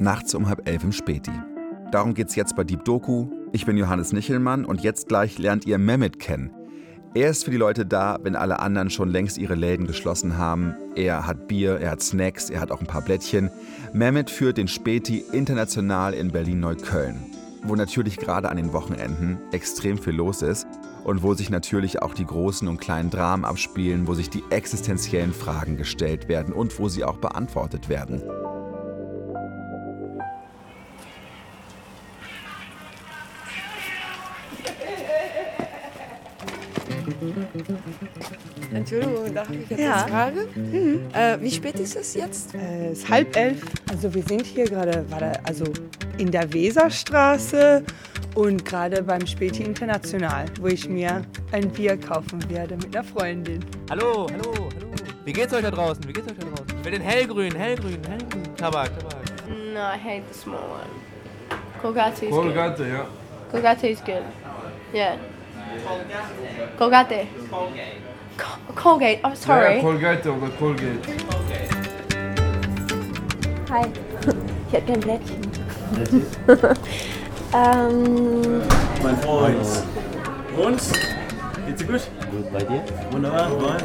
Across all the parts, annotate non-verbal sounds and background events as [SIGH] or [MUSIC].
nachts um halb elf im Späti. Darum geht's jetzt bei Deep Doku. Ich bin Johannes Nichelmann und jetzt gleich lernt ihr Mehmet kennen. Er ist für die Leute da, wenn alle anderen schon längst ihre Läden geschlossen haben. Er hat Bier, er hat Snacks, er hat auch ein paar Blättchen. Mehmet führt den Späti international in Berlin-Neukölln, wo natürlich gerade an den Wochenenden extrem viel los ist und wo sich natürlich auch die großen und kleinen Dramen abspielen, wo sich die existenziellen Fragen gestellt werden und wo sie auch beantwortet werden. Darf ich jetzt Ja. was fragen? Mhm. Äh, wie spät ist es jetzt? Äh, Es ist halb elf. Also wir sind hier gerade also in der Weserstraße und gerade beim Späti International, wo ich mir ein Bier kaufen werde mit einer Freundin. Hallo, hallo, hallo. Wie geht's euch da draußen? Wie geht's euch da draußen? Ich will den hellgrün, hellgrün, hellgrün. Tabak, Tabak. No, I hate the small one. Colgate is good. Colgate, ja. Colgate is good. Yeah. Colgate. Co- Colgate. I'm Ja, sorry. Colgate oder Colgate. Hi. Ich hätte gern Blättchen. [LAUGHS] ähm, Mein Freund. Und? Geht's dir gut? Gut bei dir? Wunderbar, moin.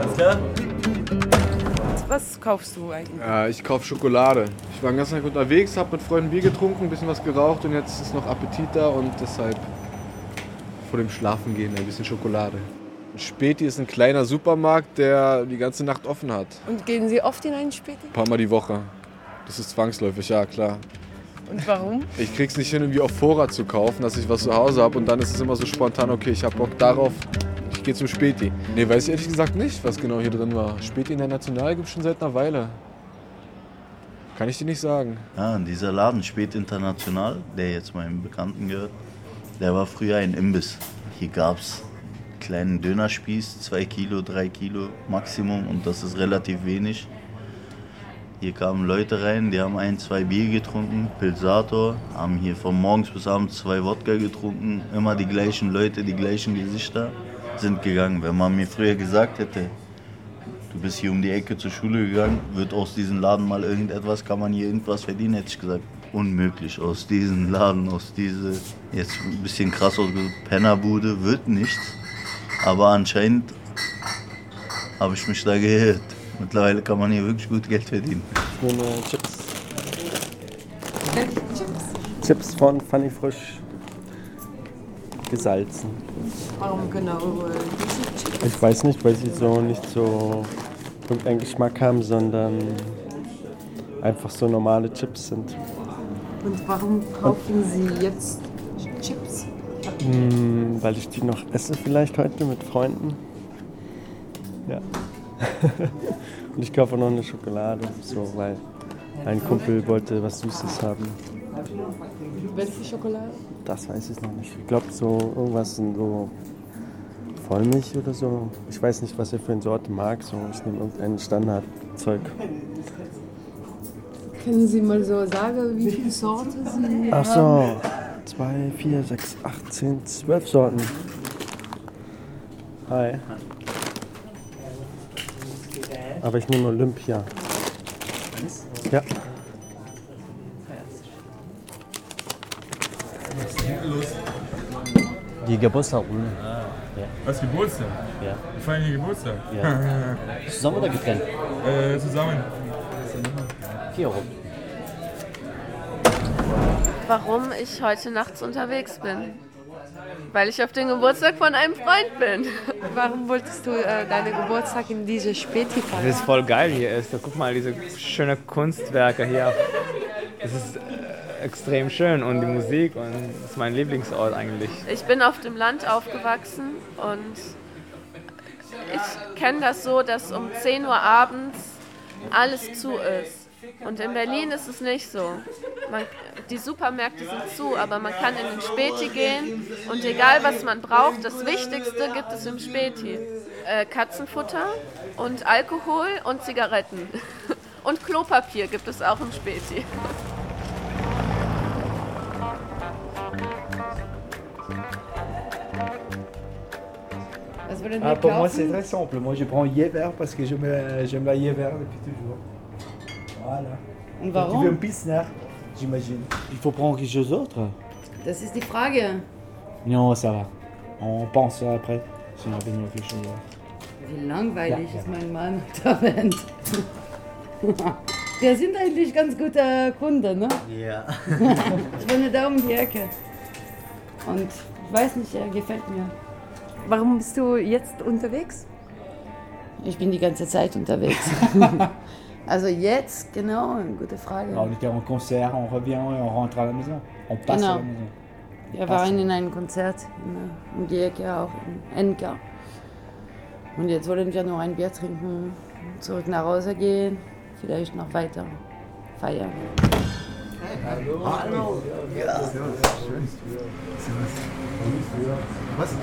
Alles klar? Was kaufst du eigentlich? Ja, ich kaufe Schokolade. Ich war den ganzen Tag unterwegs, habe mit Freunden Bier getrunken, ein bisschen was geraucht und jetzt ist noch Appetit da und deshalb vor dem Schlafengehen ein bisschen Schokolade. Späti ist ein kleiner Supermarkt, der die ganze Nacht offen hat. Und gehen Sie oft in einen Späti? Ein paar Mal die Woche. Das ist zwangsläufig, ja klar. Und warum? Ich krieg's nicht hin, irgendwie auf Vorrat zu kaufen, dass ich was zu Hause habe und dann ist es immer so spontan, okay, ich hab Bock darauf, ich gehe zum Späti. Nee, weiß ich ehrlich gesagt nicht, was genau hier drin war. Späti in der National gibt's schon seit einer Weile. Kann ich dir nicht sagen. Ja, und dieser Laden Spät International, der jetzt meinem Bekannten gehört, der war früher ein Imbiss. Hier gab's kleinen Dönerspieß, zwei Kilo, drei Kilo Maximum und das ist relativ wenig. Hier kamen Leute rein, die haben ein, zwei Bier getrunken, Pilsator, haben hier von morgens bis abends zwei Wodka getrunken, immer die gleichen Leute, die gleichen Gesichter, sind gegangen. Wenn man mir früher gesagt hätte, du bist hier um die Ecke zur Schule gegangen, wird aus diesem Laden mal irgendetwas, kann man hier irgendwas verdienen, hätte ich gesagt. Unmöglich, aus diesem Laden, aus dieser, jetzt ein bisschen krass ausgedrückt, Pennerbude, wird nichts. Aber anscheinend habe ich mich da geirrt. Mittlerweile kann man hier wirklich gut Geld verdienen. Ich nehme Chips. Chips von Funny Frisch. Gesalzen. Warum genau diese Chips? Ich weiß nicht, weil sie so nicht so irgendeinen Geschmack haben, sondern einfach so normale Chips sind. Und warum kaufen Sie jetzt Chips? Hm, weil ich die noch esse vielleicht heute mit Freunden. Ja. [LAUGHS] Und ich kaufe noch eine Schokolade, so, weil ein Kumpel wollte was Süßes haben. Welche Schokolade? Das weiß ich noch nicht. Ich glaube so irgendwas so Vollmilch oder so. Ich weiß nicht, was er für eine Sorte mag. So, ich nehme irgendein Standardzeug. Können Sie mal so sagen, wie viele Sorten Sie Ach haben? so. Zwei, vier, sechs, acht, zehn, zwölf Sorten. Hi. Aber ich nehme Olympia. Ja. Die Geburtstagsrunde. Was Geburtstag? Ja. Wir feiern hier Geburtstag. Ja. [LAUGHS] Zusammen oder getrennt? äh, zusammen. Vier Euro. Warum ich heute nachts unterwegs bin. Weil ich auf den Geburtstag von einem Freund bin. [LAUGHS] Warum wolltest du äh, deinen Geburtstag in diese Späti Das feiern? ist voll geil hier ist. Guck mal, diese schönen Kunstwerke hier. Das ist äh, extrem schön und die Musik und das ist mein Lieblingsort eigentlich. Ich bin auf dem Land aufgewachsen und ich kenne das so, dass um 10 Uhr abends alles zu ist. Und in Berlin ist es nicht so. Man, die Supermärkte sind zu, aber man kann in den Späti gehen und egal was man braucht, das Wichtigste gibt es im Späti. Äh, Katzenfutter und Alkohol und Zigaretten. [LAUGHS] Und Klopapier gibt es auch im Späti. Ah, pour moi, c'est très simple. Moi, je prends Yever parce que j'aime la Yever depuis toujours. Voilà. Und Tu veux un warum? Pilsner, j'imagine. Il faut prendre quelque chose d'autre Das ist die Frage. Non, ça va. On pense après, si on a besoin de quelque chose d'autre. Wie langweilig Ja, ja. ist mein Mann [LAUGHS] Band. Wir sind eigentlich ganz guter Kunde, ne? Ja. [LAUGHS] Ich wohne da um die Ecke. Und ich weiß nicht, er gefällt mir. Warum bist du jetzt unterwegs? Ich bin die ganze Zeit unterwegs. [LAUGHS] also jetzt, genau, eine gute Frage. Alors, on était en concert, on revient et on rentre à la maison. On passe Genau. à la maison. Wir waren in einem Konzert in, um die Ecke, auch in Enka. Und jetzt wollen wir nur ein Bier trinken, zurück nach Hause gehen, vielleicht noch weiter feiern. Hallo. Ja. Was?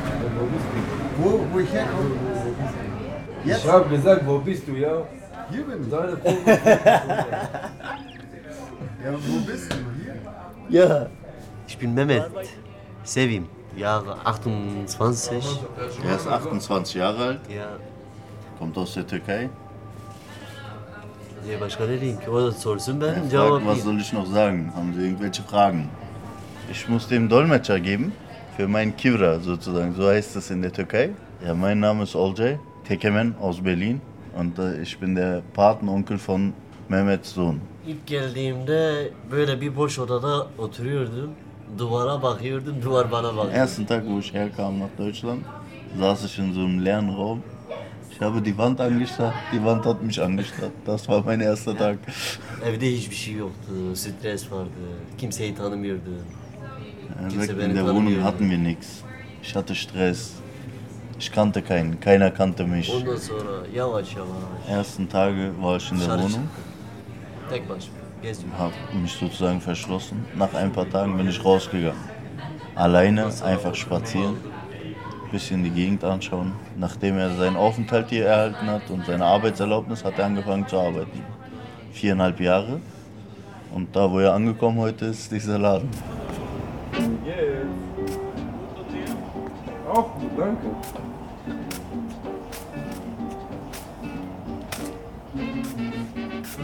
Wo, wo ich herkomme? Ich habe gesagt, wo bist du, ja? Hier bin ich. Deine Ja, wo bist du? Hier? Ja, ich bin Mehmet. Sevim, Jahre 28. Er ist 28 Jahre alt, Ja. kommt aus der Türkei. Ya başka ne diyeyim ki? O da sorsun ben Er cevap fragt, was soll ich noch sagen? Haben Sie irgendwelche Fragen? Ich muss dem Dolmetscher geben für meinen Kivra sozusagen. So heißt es in der Türkei. Ja, mein Name ist Olcay Tekemen aus Berlin und äh, ich bin der Patenonkel von Mehmets Sohn. İlk geldiğimde böyle bir boş odada oturuyordum. Duvara bakıyordum, duvar bana bakıyordu. ersten Tag, wo ich herkam nach Deutschland, saß ich in so einem leeren Raum. Ich habe die Wand angestarrt, die Wand hat mich angestarrt. Das war mein erster Tag. Evde hiçbir şey yoktu, stres vardı, kimseyi tanımıyordum. Kimse beni in der Wohnung tanımıyordu. hatten wir nichts. Ich hatte Stress. Ich kannte keinen, keiner kannte mich. Ondan sonra yavaş yavaş Ersten Tage war ich in der dışarı Wohnung, çıktım. Tek başıma geziyorum. habe mich sozusagen verschlossen. Nach ein paar Tagen bin ich rausgegangen. Alleine, einfach spazieren, bisschen die Gegend anschauen. Nachdem er seinen Aufenthalt hier erhalten hat und seine Arbeitserlaubnis, hat er angefangen zu arbeiten. Viereinhalb Jahre. Und da, wo er angekommen heute ist, dieser Laden. Auch gut, danke.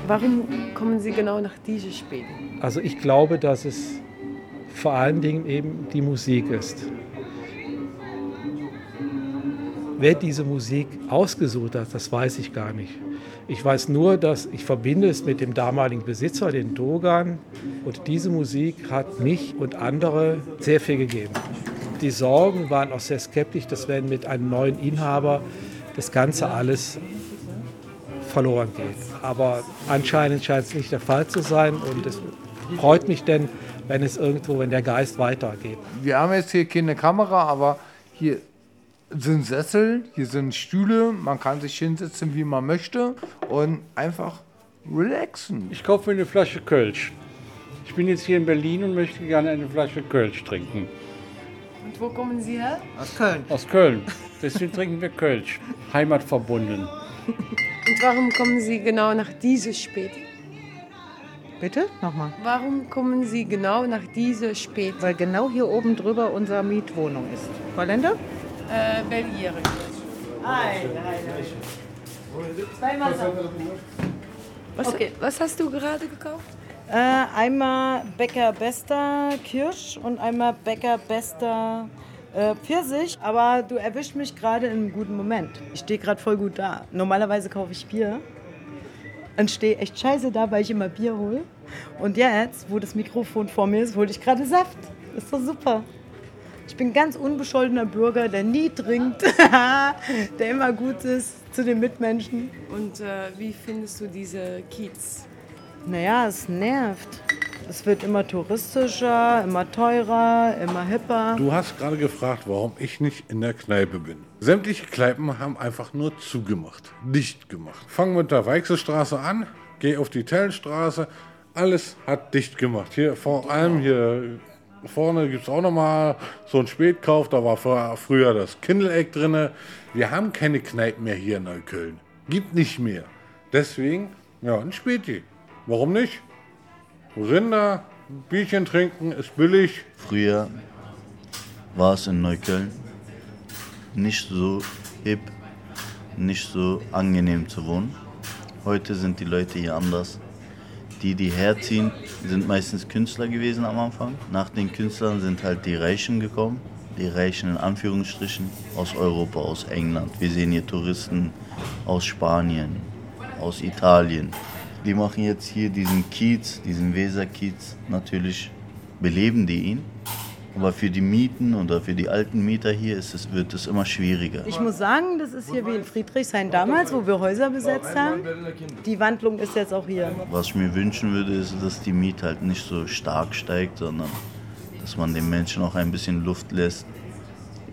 Warum kommen Sie genau nach diesem Spiel? Also ich glaube, dass es vor allen Dingen eben die Musik ist. Wer diese Musik ausgesucht hat, das weiß ich gar nicht. Ich weiß nur, dass ich verbinde es mit dem damaligen Besitzer, den Dogan. Und diese Musik hat mich und andere sehr viel gegeben. Die Sorgen waren auch sehr skeptisch, dass wenn mit einem neuen Inhaber das Ganze alles verloren geht. Aber anscheinend scheint es nicht der Fall zu sein und es freut mich denn, wenn es irgendwo, wenn der Geist weitergeht. Wir haben jetzt hier keine Kamera, aber hier sind Sessel, hier sind Stühle, man kann sich hinsetzen, wie man möchte und einfach relaxen. Ich kaufe mir eine Flasche Kölsch. Ich bin jetzt hier in Berlin und möchte gerne eine Flasche Kölsch trinken. Und wo kommen Sie her? Aus Köln. Aus Köln. Deswegen trinken wir Kölsch. Heimatverbunden. Und warum kommen Sie genau nach diesem Spiel? Bitte? Nochmal. Warum kommen Sie genau nach diesem Spiel? Weil genau hier oben drüber unsere Mietwohnung ist. Holländer? Äh, Belgier. Zweimal was, okay, was hast du gerade gekauft? Äh, einmal Bäcker Bester Kirsch und einmal Bäcker Bester äh, Pfirsich. Aber du erwischst mich gerade in einem guten Moment. Ich stehe gerade voll gut da. Normalerweise kaufe ich Bier und stehe echt scheiße da, weil ich immer Bier hole. Und jetzt, wo das Mikrofon vor mir ist, hole ich gerade Saft. Ist doch super. Ich bin ganz unbescholtener Bürger, der nie trinkt, [LAUGHS] der immer gut ist zu den Mitmenschen. Und äh, wie findest du diese Kiez? Naja, es nervt. Es wird immer touristischer, immer teurer, immer hipper. Du hast gerade gefragt, warum ich nicht in der Kneipe bin. Sämtliche Kneipen haben einfach nur zugemacht, dicht gemacht. Fang mit der Weichselstraße an, geh auf die Tellenstraße, alles hat dicht gemacht. Hier vor allem hier vorne gibt es auch nochmal so einen Spätkauf, da war früher das Kindeleck drin. Wir haben keine Kneipen mehr hier in Neukölln. Gibt nicht mehr. Deswegen, ja, ein Späti. Warum nicht? Rinder, Bierchen trinken, ist billig. Früher war es in Neukölln nicht so hip, nicht so angenehm zu wohnen. Heute sind die Leute hier anders. die, die herziehen, sind meistens Künstler gewesen am Anfang. Nach den Künstlern sind halt die Reichen gekommen. Die Reichen in Anführungsstrichen aus Europa, aus England. Wir sehen hier Touristen aus Spanien, aus Italien. Die machen jetzt hier diesen Kiez, diesen Weserkiez. Natürlich beleben die ihn. Aber für die Mieten oder für die alten Mieter hier ist es, wird es immer schwieriger. Ich muss sagen, das ist hier wie in Friedrichshain damals, wo wir Häuser besetzt haben. Die Wandlung ist jetzt auch hier. Was ich mir wünschen würde, ist, dass die Miete halt nicht so stark steigt, sondern dass man den Menschen auch ein bisschen Luft lässt,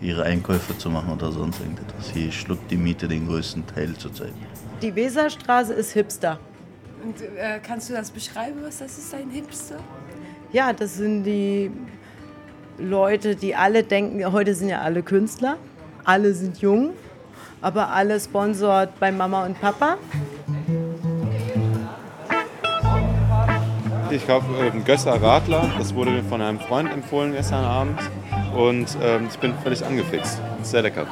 ihre Einkäufe zu machen oder sonst irgendetwas. Hier schluckt die Miete den größten Teil zurzeit. Die Weserstraße ist Hipster. Und äh, kannst du das beschreiben, was das ist, ein Hipster? Ja, das sind die Leute, die alle denken, heute sind ja alle Künstler, alle sind jung, aber alle sponsort bei Mama und Papa. Ich kaufe ähm, Gösser Radler, das wurde mir von einem Freund empfohlen gestern Abend und ähm, ich bin völlig angefixt. Sehr lecker.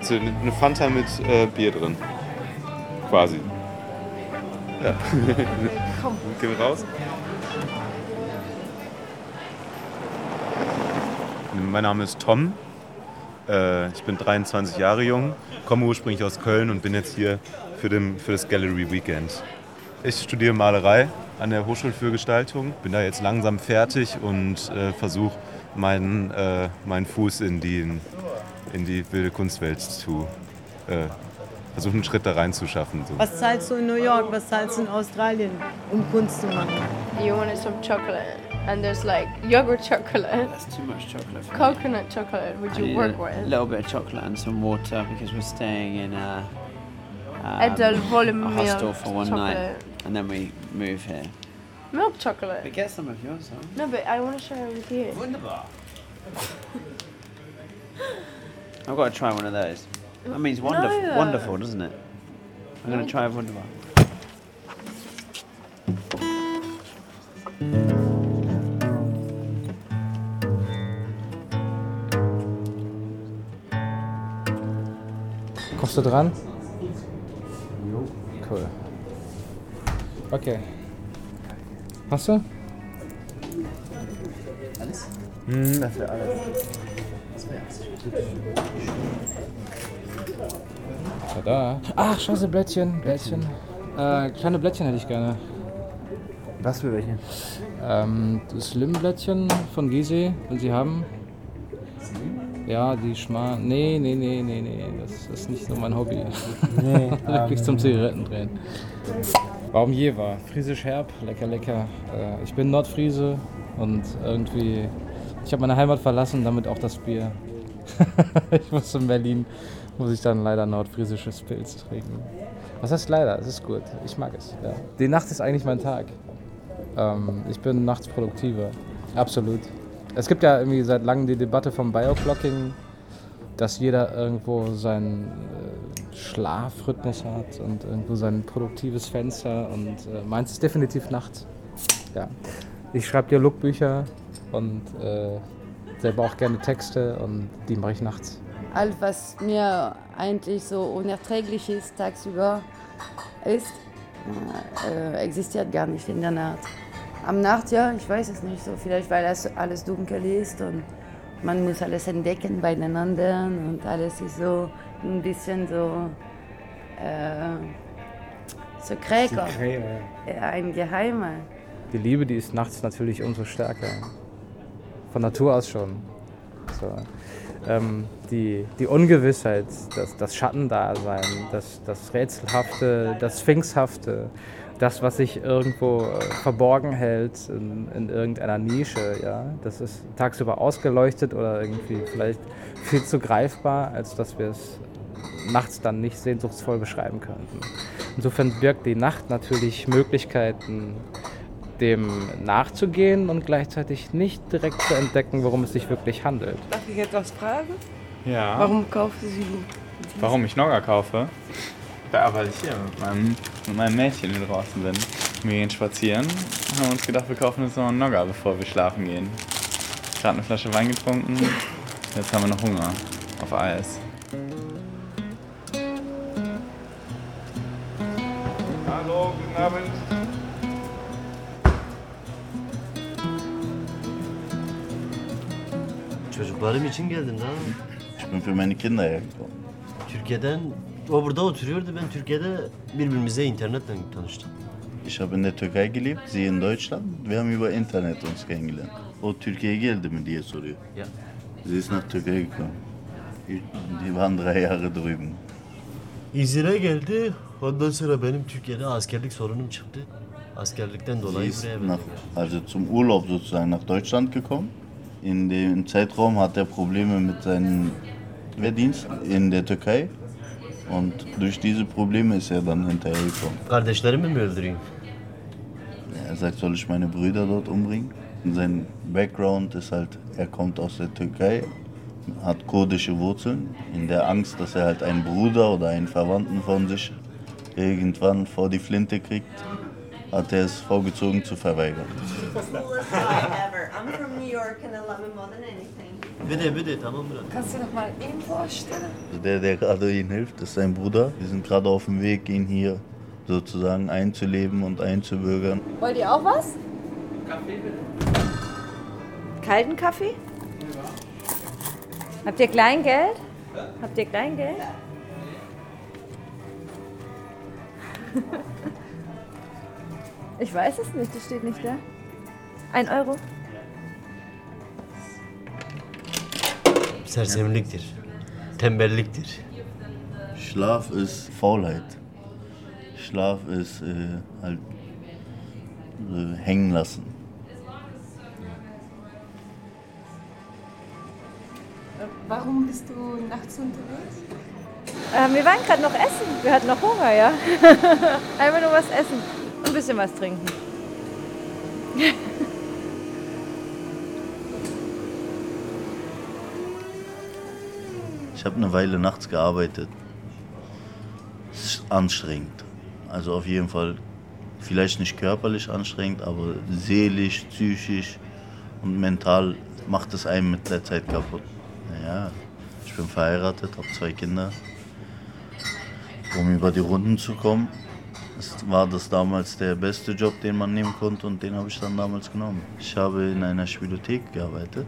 Also eine Fanta mit äh, Bier drin. Quasi. Ja. [LAUGHS] Komm. Gehen wir raus? Mein Name ist Tom. Äh, ich bin 23 Jahre jung, komme ursprünglich aus Köln und bin jetzt hier für, den, für das Gallery Weekend. Ich studiere Malerei an der Hochschule für Gestaltung, bin da jetzt langsam fertig und äh, versuche meinen, äh, meinen Fuß in die, in die wilde Kunstwelt zu äh, versuchen, einen Schritt da reinzuschaffen. So. Was zahlst du in New York, was zahlst du in Australien, um Kunst zu machen? You wanted some chocolate, and there's like yogurt chocolate, That's too much chocolate. For me. coconut chocolate. Would you work a with? little bit of chocolate and some water because we're staying in a, um, Edel volume a hostel for one night, chocolate. and then we move here. Milk chocolate. But get some of yours, huh? No, but I want to share it with you. Wunderbar. I've got to try one of those. That means wonderful, No. wonderful, doesn't it? I'm going to try a wunderbar. Kommst du dran? Cool. Okay. Hast du? Alles? Hm, das wäre alles. Das wär's. Tada. Ach, scheiße, Blättchen, Blättchen. Äh, kleine Blättchen hätte ich gerne. Was für welche? Ähm, das Slim-Blättchen von Gizeh, wenn Sie haben. Ja, die Schma... Nee, nee, nee, nee, nee, das ist nicht so mein Hobby. Nee, [LAUGHS] Wirklich ähm, zum Zigarettendrehen. Warum Jever? Friesisch herb, lecker, lecker. Äh, ich bin Nordfriese und irgendwie... Ich habe meine Heimat verlassen, damit auch das Bier. [LAUGHS] ich muss in Berlin, muss ich dann leider nordfriesisches Pilz trinken. Was heißt leider? Es ist gut. Ich mag es. Ja. Die Nacht ist eigentlich mein Tag. Ähm, ich bin nachts produktiver. Absolut. Es gibt ja irgendwie seit langem die Debatte vom Bioclocking, dass jeder irgendwo seinen äh, Schlafrhythmus hat und irgendwo sein produktives Fenster und äh, meins ist definitiv nachts. Ja. Ich schreibe Dialogbücher und äh, selber auch gerne Texte und die mache ich nachts. Alles, was mir eigentlich so unerträglich ist tagsüber, ist, äh, existiert gar nicht in der Nacht. Am Nacht, ja, ich weiß es nicht so. Vielleicht, weil es alles dunkel ist und man muss alles entdecken bei den anderen und alles ist so ein bisschen so äh. Sekret, Ja, ein Geheimer. Die Liebe, die ist nachts natürlich umso stärker. Von Natur aus schon. So. Ähm, die, die Ungewissheit, das, das Schattendasein, das, das Rätselhafte, das Sphinxhafte, das, was sich irgendwo äh, verborgen hält in, in irgendeiner Nische, ja, das ist tagsüber ausgeleuchtet oder irgendwie vielleicht viel zu greifbar, als dass wir es nachts dann nicht sehnsuchtsvoll beschreiben könnten. Insofern birgt die Nacht natürlich Möglichkeiten, dem nachzugehen und gleichzeitig nicht direkt zu entdecken, worum es sich wirklich handelt. Darf ich etwas fragen? Ja. Warum kaufen Sie Warum ich Nogger kaufe? Ja, weil ich hier mit meinem, mit meinem Mädchen hier draußen bin. Wir gehen spazieren und haben uns gedacht, wir kaufen uns noch einen Nogger, bevor wir schlafen gehen. Gerade eine Flasche Wein getrunken, jetzt haben wir noch Hunger auf Eis. Hallo, guten Abend. Çocuklarım için geldim da. Ich bin für meine Kinder hergekommen. Türkiye'den, o burada oturuyordu. Ben Türkiye'de birbirimize internetten tanıştık. Ich habe in der Türkei gelebt, sie in Deutschland. Wir haben über Internet uns kennengelernt. O Türkiye'ye geldi mi diye soruyor. Ja. Sie ist nach Türkei gekommen. Die waren drei Jahre drüben. İzine geldi. Ondan sonra benim Türkiye'de askerlik sorunum çıktı. Askerlikten Sie dolayı ist buraya nach, also zum Urlaub sozusagen nach Deutschland gekommen. In dem Zeitraum hat er Probleme mit seinem Wehrdienst in der Türkei. Und durch diese Probleme ist er dann hinterhergekommen. Kardeşlerimi mi öldüreyim? Er sagt, soll ich meine Brüder dort umbringen? Und sein Background ist halt, er kommt aus der Türkei, hat kurdische Wurzeln, in der Angst, dass er halt einen Bruder oder einen Verwandten von sich irgendwann vor die Flinte kriegt, hat er es vorgezogen zu verweigern. Coolest guy ever. I'm from New York and I love him more than anything. Bitte, bitte, tamam. Kannst du noch mal ihn vorstellen? Also der, der gerade ihnen hilft, ist sein Bruder. Wir sind gerade auf dem Weg, ihn hier sozusagen einzuleben und einzubürgern. Wollt ihr auch was? Kalten Kaffee? Habt ihr Kleingeld? Habt ihr Kleingeld? [LAUGHS] Ich weiß es nicht, das steht nicht da. Ein Euro? Sersemliktir. Tembelliktir. Schlaf ist Faulheit. Schlaf ist äh, halt äh, hängen lassen. Warum bist du nachts unterwegs? Ähm, wir waren gerade noch essen. Wir hatten noch Hunger, ja. [LAUGHS] Einfach nur was essen ein bisschen was trinken. Ich habe eine Weile nachts gearbeitet. Es ist anstrengend. Also auf jeden Fall, vielleicht nicht körperlich anstrengend, aber seelisch, psychisch und mental macht es einem mit der Zeit kaputt. Naja, ich bin verheiratet, habe zwei Kinder. Um über die Runden zu kommen, war das damals der beste Job, den man nehmen konnte und den habe ich dann damals genommen. Ich habe in einer Spielothek gearbeitet,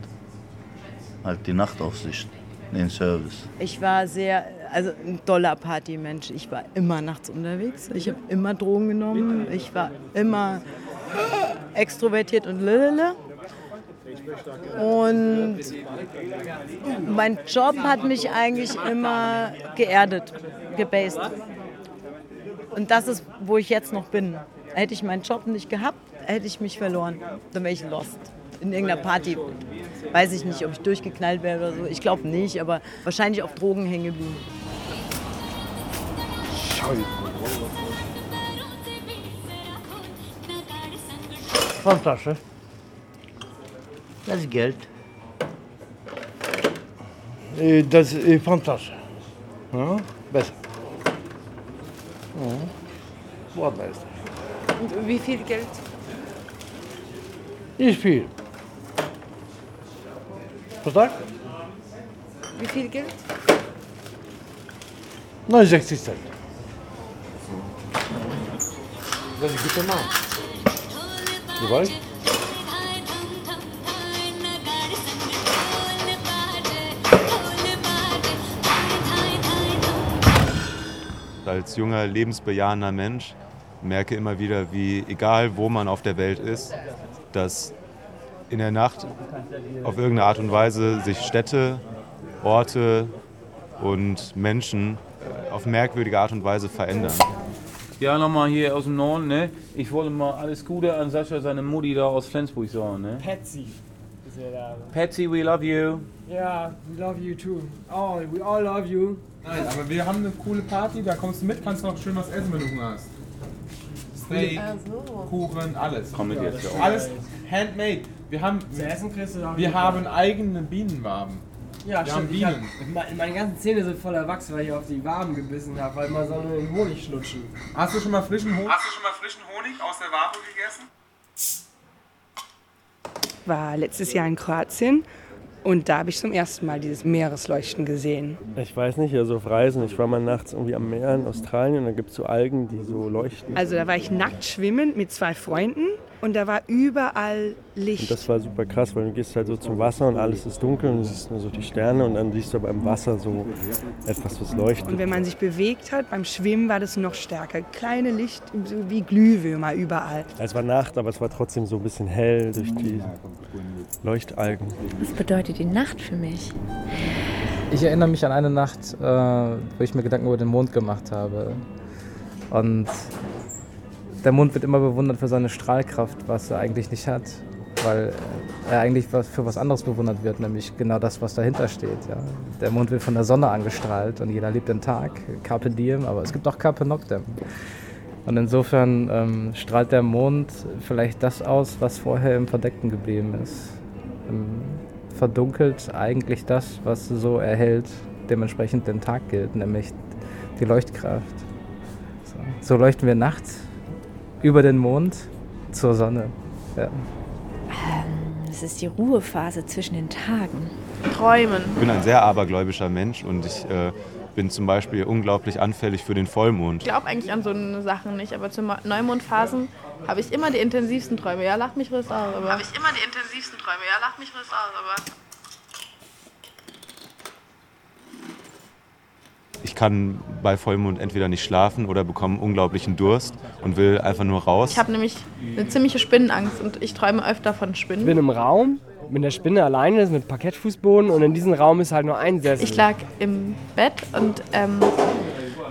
halt die Nachtaufsicht, den Service. Ich war sehr, also ein doller Partymensch. Ich war immer nachts unterwegs. Ich habe immer Drogen genommen. Ich war immer extrovertiert und lilele. Und mein Job hat mich eigentlich immer geerdet, gebased. Und das ist, wo ich jetzt noch bin. Hätte ich meinen Job nicht gehabt, hätte ich mich verloren. Dann wäre ich lost. In irgendeiner Party. Weiß ich nicht, ob ich durchgeknallt wäre oder so. Ich glaube nicht, aber wahrscheinlich auf Drogen hängen geblieben. Handtasche. Das ist Geld. Äh, Das ist äh, Pfandtasche. Ja, besser. Ja. Warte ist Und wie viel Geld? Nicht viel. Vertrag? Wie viel Geld? 69 Cent. Das ist guter Mann. Du weißt? Als junger, lebensbejahender Mensch merke immer wieder, wie egal wo man auf der Welt ist, dass in der Nacht auf irgendeine Art und Weise sich Städte, Orte und Menschen auf merkwürdige Art und Weise verändern. Ja, nochmal hier aus dem Norden, ne? Ich wollte mal alles Gute an Sascha, seine Mutti da aus Flensburg sagen, ne? Patsy er da. Patsy, we love you. Ja, we love you too. Oh, we all love you. Nein, aber wir haben eine coole Party, da kommst du mit, kannst noch schön was essen, wenn du Hunger hast. Steak, so. Kuchen, alles. Komm mit jetzt, ja. Alles handmade. Wir haben, Zu essen kriegst du auch wir haben eigene Bienenwaben. Ja, wir haben stimmt. Ich hab, Bienen. me- meine ganzen Zähne sind voller Wachs, weil ich auf die Waben gebissen habe, weil man soll nur den Honig schnutschen. Hast du schon mal frischen Honig? Hast du schon mal frischen Honig aus der Wabe gegessen? War letztes Jahr in Kroatien und da habe ich zum ersten Mal dieses Meeresleuchten gesehen. Ich weiß nicht, also auf Reisen. Ich war mal nachts irgendwie am Meer in Australien und da gibt es so Algen, die so leuchten. Also da war ich nackt schwimmen mit zwei Freunden und da war überall Licht. Und das war super krass, weil du gehst halt so zum Wasser und alles ist dunkel und es ist nur so die Sterne und dann siehst du aber im Wasser so etwas, was leuchtet. Und wenn man sich bewegt hat, beim Schwimmen war das noch stärker. Kleine Licht, so wie Glühwürmer überall. Es war Nacht, aber es war trotzdem so ein bisschen hell durch die Leuchtalgen. Was bedeutet die Nacht für mich? Ich erinnere mich an eine Nacht, äh, wo ich mir Gedanken über den Mond gemacht habe. Und der Mond wird immer bewundert für seine Strahlkraft, was er eigentlich nicht hat, weil er eigentlich für was anderes bewundert wird, nämlich genau das, was dahinter steht. Ja. Der Mond wird von der Sonne angestrahlt und jeder liebt den Tag, Carpe Diem, aber es gibt auch Carpe Noctem. Und insofern ähm, strahlt der Mond vielleicht das aus, was vorher im Verdeckten geblieben ist. Ähm, verdunkelt eigentlich das, was so erhält, dementsprechend den Tag gilt, nämlich die Leuchtkraft. So, so leuchten wir nachts über den Mond zur Sonne. Ja. Es ist die Ruhephase zwischen den Tagen. Träumen. Ich bin ein sehr abergläubischer Mensch und ich äh, bin zum Beispiel unglaublich anfällig für den Vollmond. Ich glaube eigentlich an so eine Sachen nicht, aber zu Neumondphasen habe ich immer die intensivsten Träume. Ja, lach mich rüst aus. Habe ich immer die intensivsten Träume. Ja, lach mich rüst aus. Aber kann bei Vollmond entweder nicht schlafen oder bekomme unglaublichen Durst und will einfach nur raus. ich habe nämlich eine ziemliche Spinnenangst und ich träume öfter von Ich Spinnen. bin im Raum mit der Spinne alleine, das ist mit Parkettfußboden und in diesem Raum ist halt nur ein Sessel. Ich lag im Bett und ähm,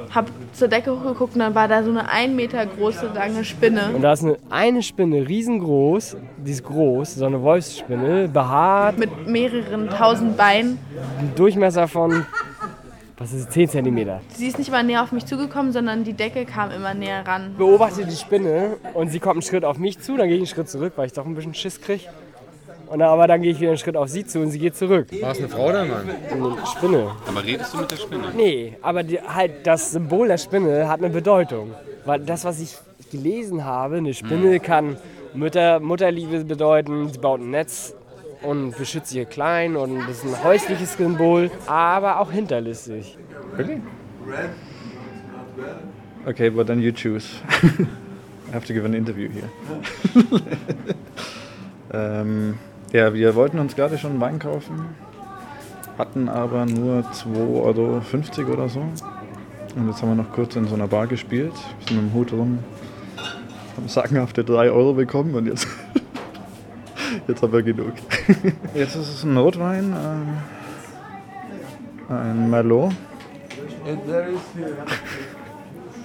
habe zur Decke hochgeguckt und dann war da so eine ein Meter große lange Spinne. Und da ist eine, eine Spinne, riesengroß, die ist groß, so eine Wolfsspinne, behaart, Mit mehreren tausend Beinen. einen Durchmesser von, was ist es, 10 Zentimeter. Sie ist nicht mal näher auf mich zugekommen, sondern die Decke kam immer näher ran. beobachte die Spinne und sie kommt einen Schritt auf mich zu, dann gehe ich einen Schritt zurück, weil ich doch ein bisschen Schiss kriege. Und dann, aber dann gehe ich wieder einen Schritt auf sie zu und sie geht zurück. War es eine Frau oder ein Mann? Eine Spinne. Aber redest du mit der Spinne? Nee, aber die, halt das Symbol der Spinne hat eine Bedeutung. Weil das, was ich gelesen habe, eine Spinne kann Mütter, Mutterliebe bedeuten, sie baut ein Netz und beschützt ihr Klein und das ist ein häusliches Symbol, aber auch hinterlistig. Really? Okay, but then you choose. [LAUGHS] I have to give an interview here. [LAUGHS] ähm, ja, wir wollten uns gerade schon Wein kaufen, hatten aber nur 2,50 Euro oder so. Und jetzt haben wir noch kurz in so einer Bar gespielt, sind mit dem Hut rum, haben sagenhafte 3 Euro bekommen und jetzt, jetzt haben wir genug. Jetzt ist es ein Rotwein, äh, ein Merlot.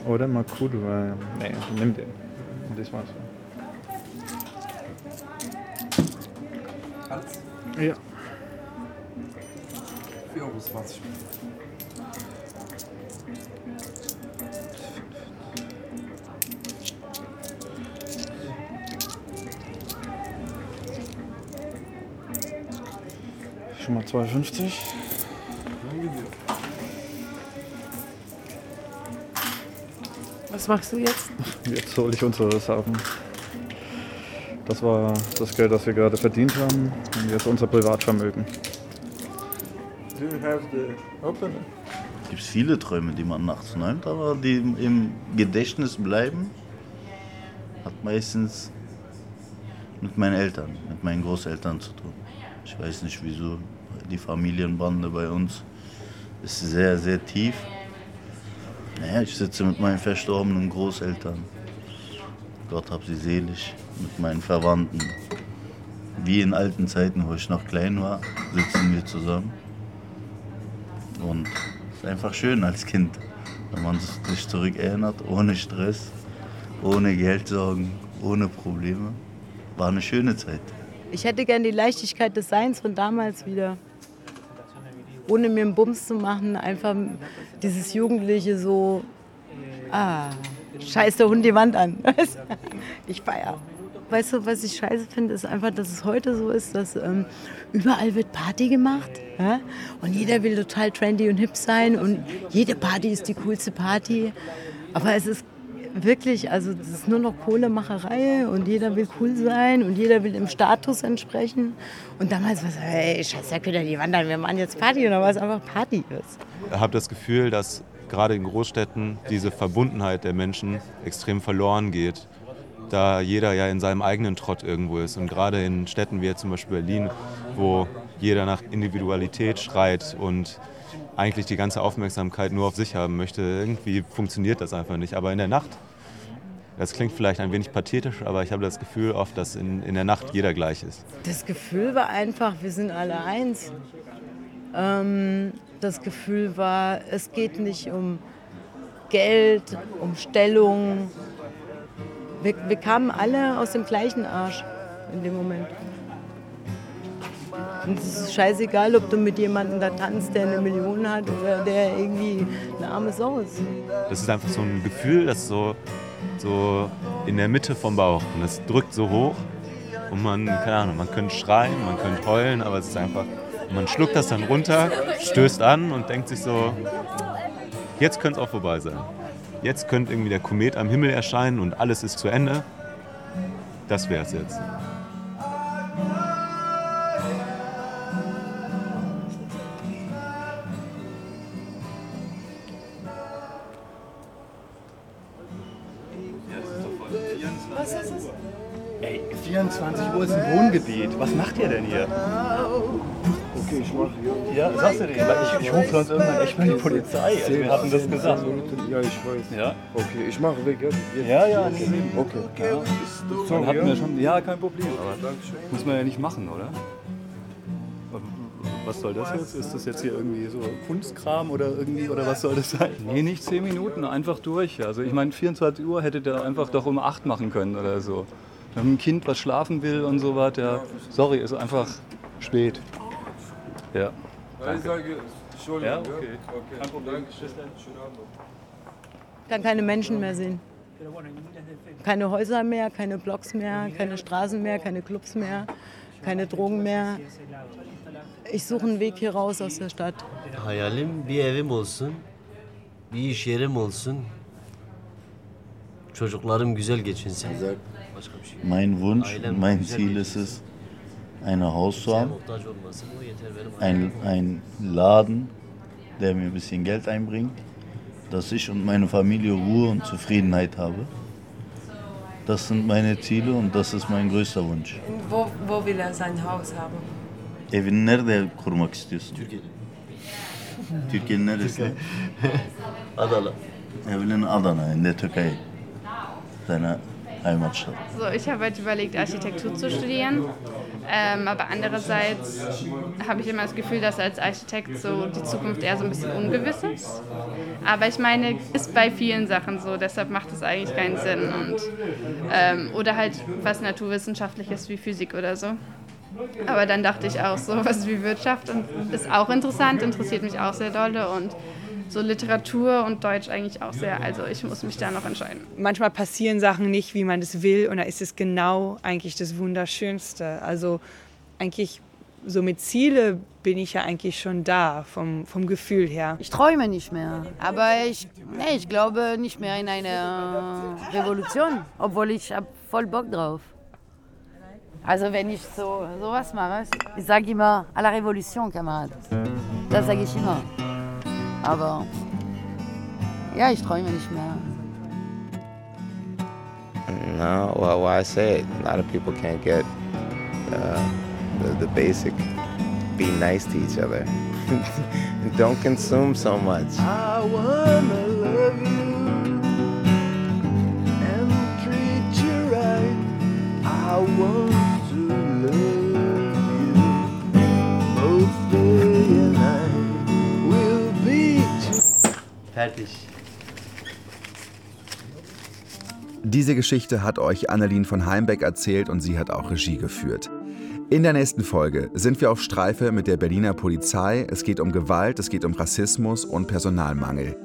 Oder Makudu. Äh, nee, nimm den. Das war's. Ja. 4,20 Euro. Schon mal 2,50. Was machst du jetzt? [LAUGHS] Jetzt hole ich unseres haben. Das war das Geld, das wir gerade verdient haben. Und jetzt unser Privatvermögen. Do you have the opener? Es gibt viele Träume, die man nachts träumt, aber die im Gedächtnis bleiben, hat meistens mit meinen Eltern, mit meinen Großeltern zu tun. Ich weiß nicht wieso. Die Familienbande bei uns ist sehr, sehr tief. Naja, ich sitze mit meinen verstorbenen Großeltern. Gott hab sie selig. Mit meinen Verwandten. Wie in alten Zeiten, wo ich noch klein war, sitzen wir zusammen. Und es ist einfach schön als Kind, wenn man sich zurück erinnert, ohne Stress, ohne Geldsorgen, ohne Probleme. War eine schöne Zeit. Ich hätte gern die Leichtigkeit des Seins von damals wieder. Ohne mir einen Bums zu machen, einfach dieses Jugendliche so, ah, scheiß der Hund die Wand an. [LAUGHS] Ich feier. Weißt du, was ich scheiße finde, ist einfach, dass es heute so ist, dass ähm, überall wird Party gemacht. Ja? Und jeder will total trendy und hip sein und jede Party ist die coolste Party. Aber es ist wirklich, also es ist nur noch Kohlemacherei und jeder will cool sein und jeder will dem Status entsprechen. Und damals war es, hey, scheiß der Köder, die wandern, wir machen jetzt Party oder was einfach Party ist. Ich habe das Gefühl, dass gerade in Großstädten diese Verbundenheit der Menschen extrem verloren geht. da jeder ja in seinem eigenen Trott irgendwo ist. Und gerade in Städten wie jetzt zum Beispiel Berlin, wo jeder nach Individualität schreit und eigentlich die ganze Aufmerksamkeit nur auf sich haben möchte, irgendwie funktioniert das einfach nicht. Aber in der Nacht, das klingt vielleicht ein wenig pathetisch, aber ich habe das Gefühl oft, dass in, in der Nacht jeder gleich ist. Das Gefühl war einfach, wir sind alle eins. Ähm, das Gefühl war, es geht nicht um Geld, um Stellung. Wir, wir kamen alle aus dem gleichen Arsch in dem Moment. Und es ist scheißegal, ob du mit jemandem da tanzt, der eine Million hat oder der irgendwie eine arme Sau ist. Das ist einfach so ein Gefühl, das so, so in der Mitte vom Bauch und das drückt so hoch und man, keine Ahnung, man könnte schreien, man könnte heulen, aber es ist einfach, man schluckt das dann runter, stößt an und denkt sich so, jetzt könnte es auch vorbei sein. Jetzt könnte irgendwie der Komet am Himmel erscheinen und alles ist zu Ende. Das wäre es jetzt. Was macht ihr denn hier? Okay, ich mach hier. Ja, sagst du? Weil ich, ich rufe sonst irgendwann echt mal die Polizei. Also wir hatten das gesagt. Ja, ich weiß. Ja? Okay, ich mache weg. Jetzt. Ja, ja, okay. Okay. Ja. So, Dann hatten ja. wir schon. Ja, kein Problem. Aber muss man ja nicht machen, oder? Was soll das jetzt? Ist das jetzt hier irgendwie so Kunstkram oder irgendwie oder was soll das sein? Nee, nicht 10 Minuten, einfach durch. Also ich meine, 24 Uhr hätte der einfach doch um 8 machen können oder so. Wenn ein Kind was schlafen will und so was, ja, sorry, ist einfach spät. Ja. Danke. Ja, okay. Kein Problem. Kann keine Menschen mehr sehen. Keine Häuser mehr, keine Blocks mehr, keine Straßen mehr, keine Clubs mehr, keine Drogen mehr. Ich suche einen Weg hier raus aus der Stadt. Hayalim bir evim olsun, bir iş yerim olsun. Çocuklarım güzel geçinsin. Başka bir şey. Mein Wunsch, Ailem mein güzel Ziel ist es, ein Haus zu Kimseye haben, muhtaç olmasın, o yeter benim ein, hayalim. ein Laden, der mir ein bisschen Geld einbringt, dass ich und meine Familie Ruhe und Zufriedenheit habe. Das sind meine Ziele und das ist mein größter Wunsch. Wo, wo will er sein Haus haben? Evini nerede kurmak istiyorsun? Türkiye'de. Türkiye'nin neresi? [LAUGHS] Adana. Er will in Adana, in der Türkei. Seiner Heimatstadt. So, ich habe halt überlegt, Architektur zu studieren. Ähm, aber andererseits habe ich immer das Gefühl, dass als Architekt so die Zukunft eher so ein bisschen ungewiss ist. Aber ich meine, ist bei vielen Sachen so, deshalb macht es eigentlich keinen Sinn. Und, ähm, oder halt was Naturwissenschaftliches wie Physik oder so. Aber dann dachte ich auch, so was wie Wirtschaft und ist auch interessant, interessiert mich auch sehr dolle und so Literatur und Deutsch eigentlich auch sehr. Also ich muss mich da noch entscheiden. Manchmal passieren Sachen nicht, wie man es will, und da ist es genau eigentlich das Wunderschönste. Also eigentlich so mit Ziele bin ich ja eigentlich schon da, vom, vom Gefühl her. Ich träume nicht mehr, aber ich, nee, ich glaube nicht mehr in eine Revolution, obwohl ich habe voll Bock drauf. Also wenn ich so sowas mache, ich sage immer à la Revolution, Kamerad. Das sage ich immer. Aber ja, ich träume nicht mehr. No, well, well, I say it. A lot of people can't get uh, the, the basic be nice to each other. [LAUGHS] Don't consume so much. Fertig. Diese Geschichte hat euch Annelien von Heimbeck erzählt und sie hat auch Regie geführt. In der nächsten Folge sind wir auf Streife mit der Berliner Polizei. Es geht um Gewalt, es geht um Rassismus und Personalmangel.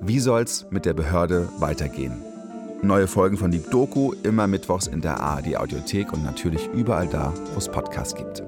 Wie soll's mit der Behörde weitergehen? Neue Folgen von Deep Doku immer mittwochs in der ARD Audiothek und natürlich überall da, wo es Podcasts gibt.